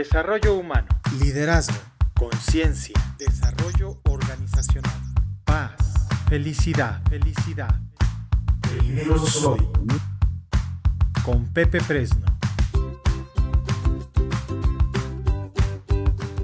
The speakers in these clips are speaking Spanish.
Desarrollo humano. Liderazgo. Conciencia. Desarrollo organizacional. Paz. Felicidad. Felicidad. Primero soy. Con Pepe Fresno.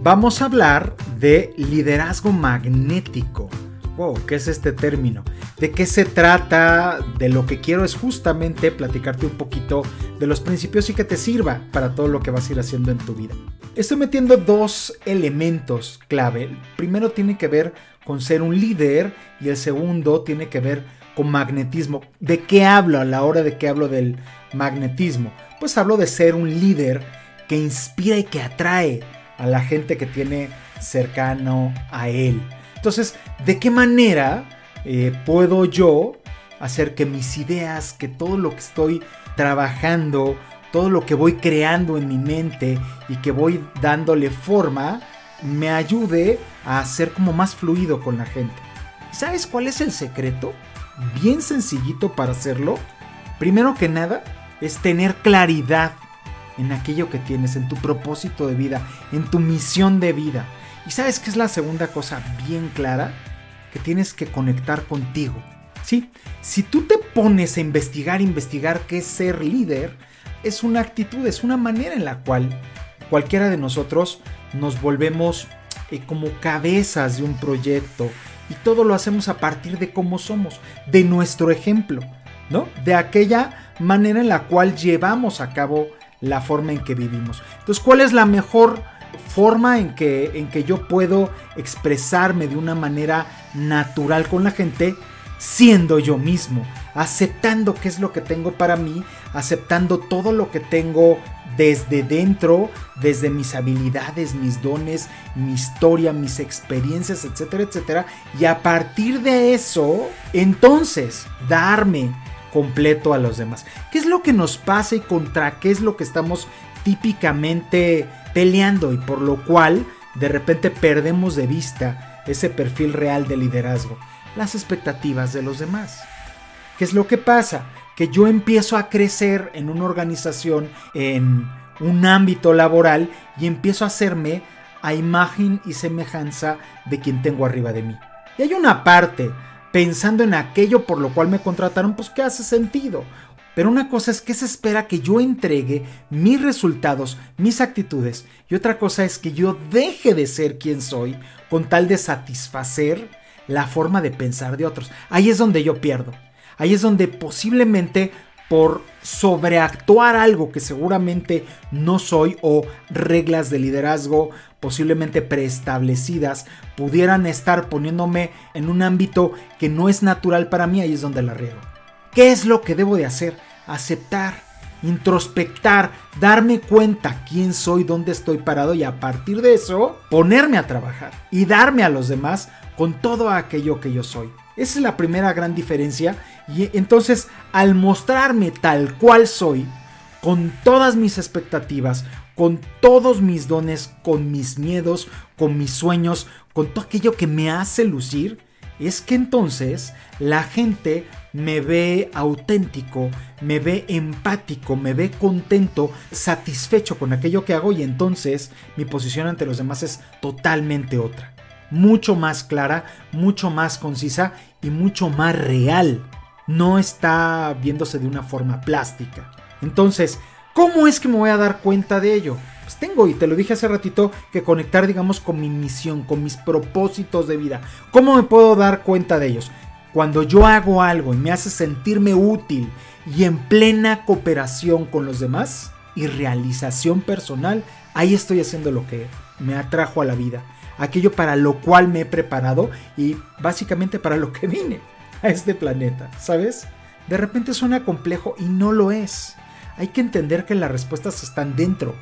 Vamos a hablar de liderazgo magnético. Wow, ¿qué es este término? ¿De qué se trata? De lo que quiero es justamente platicarte un poquito de los principios y que te sirva para todo lo que vas a ir haciendo en tu vida. Estoy metiendo dos elementos clave. Primero tiene que ver con ser un líder y el segundo tiene que ver con magnetismo. ¿De qué hablo a la hora de que hablo del magnetismo? Pues hablo de ser un líder que inspira y que atrae a la gente que tiene cercano a él. Entonces, ¿de qué manera eh, puedo yo hacer que mis ideas, que todo lo que estoy trabajando, todo lo que voy creando en mi mente y que voy dándole forma, me ayude a ser como más fluido con la gente? ¿Sabes cuál es el secreto? Bien sencillito para hacerlo. Primero que nada, es tener claridad en aquello que tienes, en tu propósito de vida, en tu misión de vida. ¿Y sabes qué es la segunda cosa bien clara? Que tienes que conectar contigo. Sí, si tú te pones a investigar, investigar qué es ser líder, es una actitud, es una manera en la cual cualquiera de nosotros nos volvemos eh, como cabezas de un proyecto y todo lo hacemos a partir de cómo somos, de nuestro ejemplo, ¿no? De aquella manera en la cual llevamos a cabo la forma en que vivimos. Entonces, ¿cuál es la mejor forma en que, en que yo puedo expresarme de una manera natural con la gente? Siendo yo mismo, aceptando qué es lo que tengo para mí, aceptando todo lo que tengo desde dentro, desde mis habilidades, mis dones, mi historia, mis experiencias, etcétera, etcétera. Y a partir de eso, entonces, darme completo a los demás. ¿Qué es lo que nos pasa y contra qué es lo que estamos típicamente peleando y por lo cual de repente perdemos de vista ese perfil real de liderazgo? Las expectativas de los demás. ¿Qué es lo que pasa? Que yo empiezo a crecer en una organización, en un ámbito laboral y empiezo a hacerme a imagen y semejanza de quien tengo arriba de mí. Y hay una parte pensando en aquello por lo cual me contrataron, pues que hace sentido. Pero una cosa es que se espera que yo entregue mis resultados, mis actitudes, y otra cosa es que yo deje de ser quien soy con tal de satisfacer la forma de pensar de otros. Ahí es donde yo pierdo. Ahí es donde posiblemente por sobreactuar algo que seguramente no soy o reglas de liderazgo posiblemente preestablecidas pudieran estar poniéndome en un ámbito que no es natural para mí, ahí es donde la riego. ¿Qué es lo que debo de hacer? Aceptar, introspectar, darme cuenta quién soy, dónde estoy parado y a partir de eso ponerme a trabajar y darme a los demás con todo aquello que yo soy. Esa es la primera gran diferencia. Y entonces, al mostrarme tal cual soy, con todas mis expectativas, con todos mis dones, con mis miedos, con mis sueños, con todo aquello que me hace lucir, es que entonces la gente me ve auténtico, me ve empático, me ve contento, satisfecho con aquello que hago y entonces mi posición ante los demás es totalmente otra mucho más clara, mucho más concisa y mucho más real. No está viéndose de una forma plástica. Entonces, ¿cómo es que me voy a dar cuenta de ello? Pues tengo, y te lo dije hace ratito, que conectar, digamos, con mi misión, con mis propósitos de vida. ¿Cómo me puedo dar cuenta de ellos? Cuando yo hago algo y me hace sentirme útil y en plena cooperación con los demás y realización personal, ahí estoy haciendo lo que me atrajo a la vida aquello para lo cual me he preparado y básicamente para lo que vine a este planeta, ¿sabes? De repente suena complejo y no lo es. Hay que entender que las respuestas están dentro.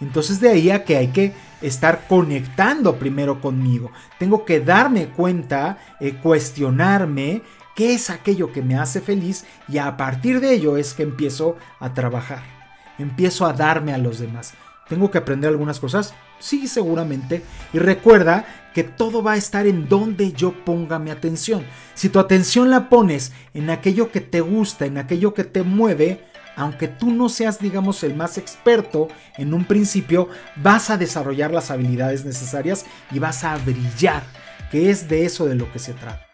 Entonces de ahí a que hay que estar conectando primero conmigo. Tengo que darme cuenta, eh, cuestionarme qué es aquello que me hace feliz y a partir de ello es que empiezo a trabajar. Empiezo a darme a los demás. ¿Tengo que aprender algunas cosas? Sí, seguramente. Y recuerda que todo va a estar en donde yo ponga mi atención. Si tu atención la pones en aquello que te gusta, en aquello que te mueve, aunque tú no seas, digamos, el más experto en un principio, vas a desarrollar las habilidades necesarias y vas a brillar, que es de eso de lo que se trata.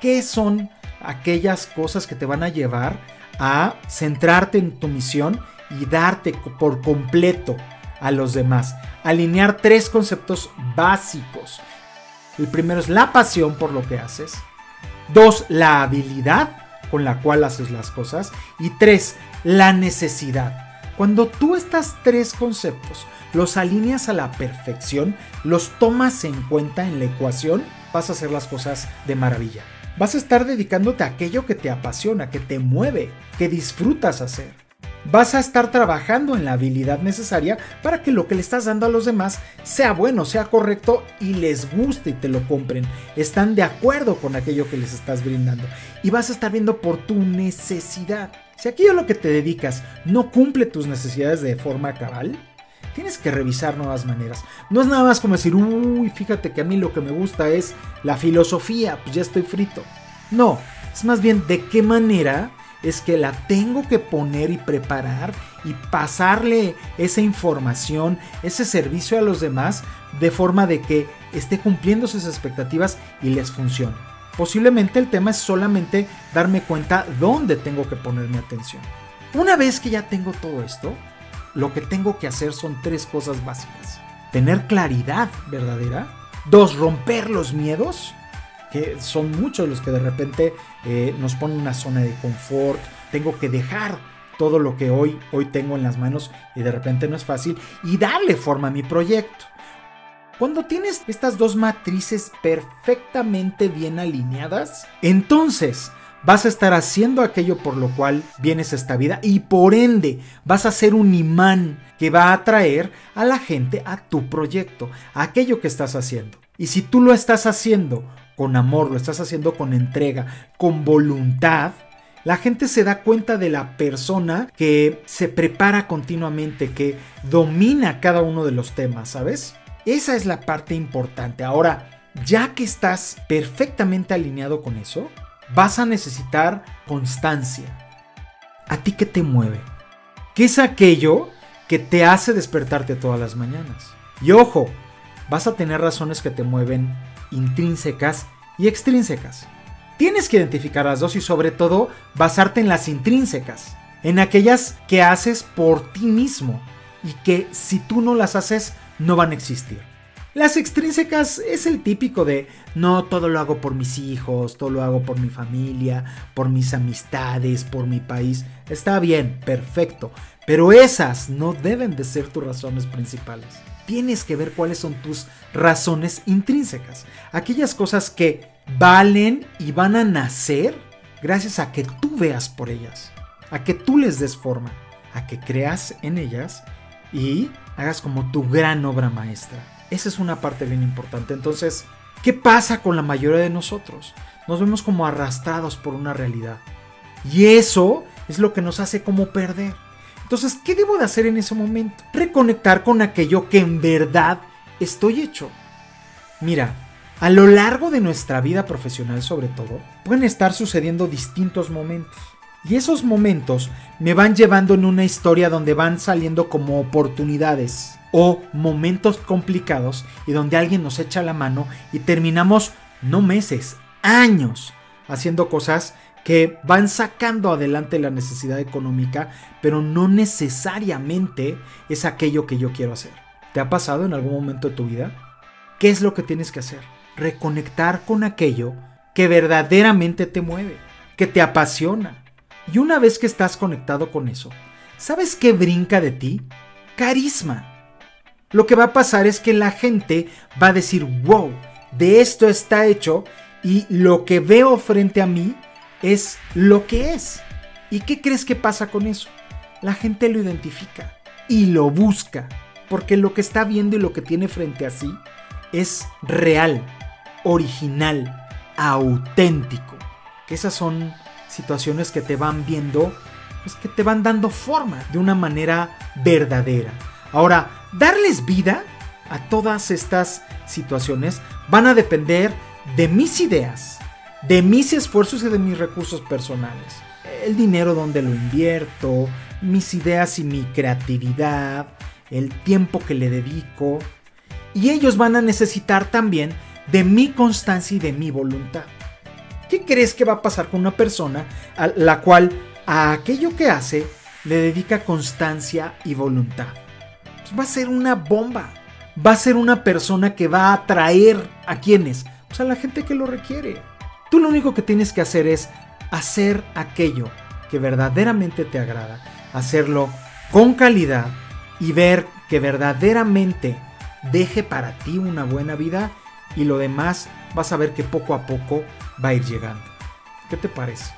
¿Qué son aquellas cosas que te van a llevar a centrarte en tu misión y darte por completo a los demás? Alinear tres conceptos básicos. El primero es la pasión por lo que haces. Dos, la habilidad con la cual haces las cosas. Y tres, la necesidad. Cuando tú estas tres conceptos los alineas a la perfección, los tomas en cuenta en la ecuación, vas a hacer las cosas de maravilla. Vas a estar dedicándote a aquello que te apasiona, que te mueve, que disfrutas hacer vas a estar trabajando en la habilidad necesaria para que lo que le estás dando a los demás sea bueno, sea correcto y les guste y te lo compren. Están de acuerdo con aquello que les estás brindando. Y vas a estar viendo por tu necesidad. Si aquello a lo que te dedicas no cumple tus necesidades de forma cabal, tienes que revisar nuevas maneras. No es nada más como decir, uy, fíjate que a mí lo que me gusta es la filosofía, pues ya estoy frito. No, es más bien de qué manera es que la tengo que poner y preparar y pasarle esa información, ese servicio a los demás de forma de que esté cumpliendo sus expectativas y les funcione. Posiblemente el tema es solamente darme cuenta dónde tengo que poner mi atención. Una vez que ya tengo todo esto, lo que tengo que hacer son tres cosas básicas. Tener claridad verdadera. Dos, romper los miedos que son muchos los que de repente eh, nos ponen una zona de confort, tengo que dejar todo lo que hoy, hoy tengo en las manos y de repente no es fácil y darle forma a mi proyecto. Cuando tienes estas dos matrices perfectamente bien alineadas, entonces vas a estar haciendo aquello por lo cual vienes a esta vida y por ende vas a ser un imán que va a atraer a la gente a tu proyecto, a aquello que estás haciendo. Y si tú lo estás haciendo con amor, lo estás haciendo con entrega, con voluntad, la gente se da cuenta de la persona que se prepara continuamente, que domina cada uno de los temas, ¿sabes? Esa es la parte importante. Ahora, ya que estás perfectamente alineado con eso, vas a necesitar constancia. ¿A ti qué te mueve? ¿Qué es aquello que te hace despertarte todas las mañanas? Y ojo, vas a tener razones que te mueven intrínsecas y extrínsecas. Tienes que identificar las dos y sobre todo basarte en las intrínsecas, en aquellas que haces por ti mismo y que si tú no las haces no van a existir. Las extrínsecas es el típico de no todo lo hago por mis hijos, todo lo hago por mi familia, por mis amistades, por mi país. Está bien, perfecto, pero esas no deben de ser tus razones principales tienes que ver cuáles son tus razones intrínsecas. Aquellas cosas que valen y van a nacer gracias a que tú veas por ellas, a que tú les des forma, a que creas en ellas y hagas como tu gran obra maestra. Esa es una parte bien importante. Entonces, ¿qué pasa con la mayoría de nosotros? Nos vemos como arrastrados por una realidad. Y eso es lo que nos hace como perder. Entonces, ¿qué debo de hacer en ese momento? Reconectar con aquello que en verdad estoy hecho. Mira, a lo largo de nuestra vida profesional sobre todo, pueden estar sucediendo distintos momentos. Y esos momentos me van llevando en una historia donde van saliendo como oportunidades o momentos complicados y donde alguien nos echa la mano y terminamos no meses, años haciendo cosas que van sacando adelante la necesidad económica, pero no necesariamente es aquello que yo quiero hacer. ¿Te ha pasado en algún momento de tu vida? ¿Qué es lo que tienes que hacer? Reconectar con aquello que verdaderamente te mueve, que te apasiona. Y una vez que estás conectado con eso, ¿sabes qué brinca de ti? Carisma. Lo que va a pasar es que la gente va a decir, wow, de esto está hecho y lo que veo frente a mí es lo que es. ¿Y qué crees que pasa con eso? La gente lo identifica y lo busca, porque lo que está viendo y lo que tiene frente a sí es real, original, auténtico. Esas son situaciones que te van viendo, pues que te van dando forma de una manera verdadera. Ahora, darles vida a todas estas situaciones van a depender de mis ideas, de mis esfuerzos y de mis recursos personales. El dinero donde lo invierto, mis ideas y mi creatividad, el tiempo que le dedico. Y ellos van a necesitar también de mi constancia y de mi voluntad. ¿Qué crees que va a pasar con una persona a la cual a aquello que hace le dedica constancia y voluntad? Pues va a ser una bomba. Va a ser una persona que va a atraer a quienes? Pues a la gente que lo requiere. Tú lo único que tienes que hacer es hacer aquello que verdaderamente te agrada, hacerlo con calidad y ver que verdaderamente deje para ti una buena vida y lo demás vas a ver que poco a poco va a ir llegando. ¿Qué te parece?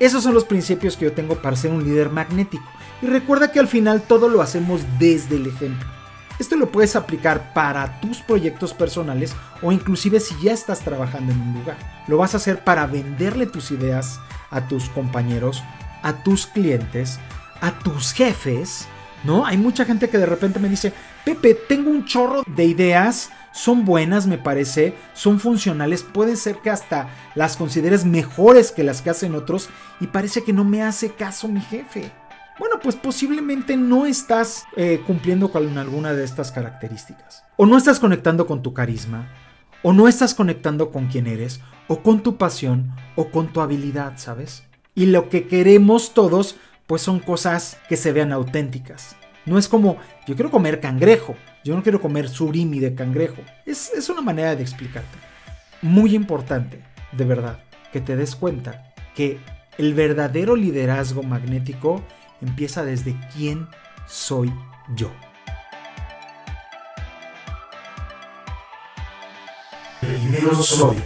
Esos son los principios que yo tengo para ser un líder magnético. Y recuerda que al final todo lo hacemos desde el ejemplo. Esto lo puedes aplicar para tus proyectos personales o inclusive si ya estás trabajando en un lugar. Lo vas a hacer para venderle tus ideas a tus compañeros, a tus clientes, a tus jefes, ¿no? Hay mucha gente que de repente me dice, Pepe, tengo un chorro de ideas, son buenas, me parece, son funcionales, puede ser que hasta las consideres mejores que las que hacen otros y parece que no me hace caso mi jefe. Bueno, pues posiblemente no estás eh, cumpliendo con alguna de estas características. O no estás conectando con tu carisma, o no estás conectando con quién eres, o con tu pasión, o con tu habilidad, ¿sabes? Y lo que queremos todos, pues son cosas que se vean auténticas. No es como, yo quiero comer cangrejo, yo no quiero comer surimi de cangrejo. Es, es una manera de explicarte. Muy importante, de verdad, que te des cuenta que el verdadero liderazgo magnético empieza desde quién soy yo. Soy.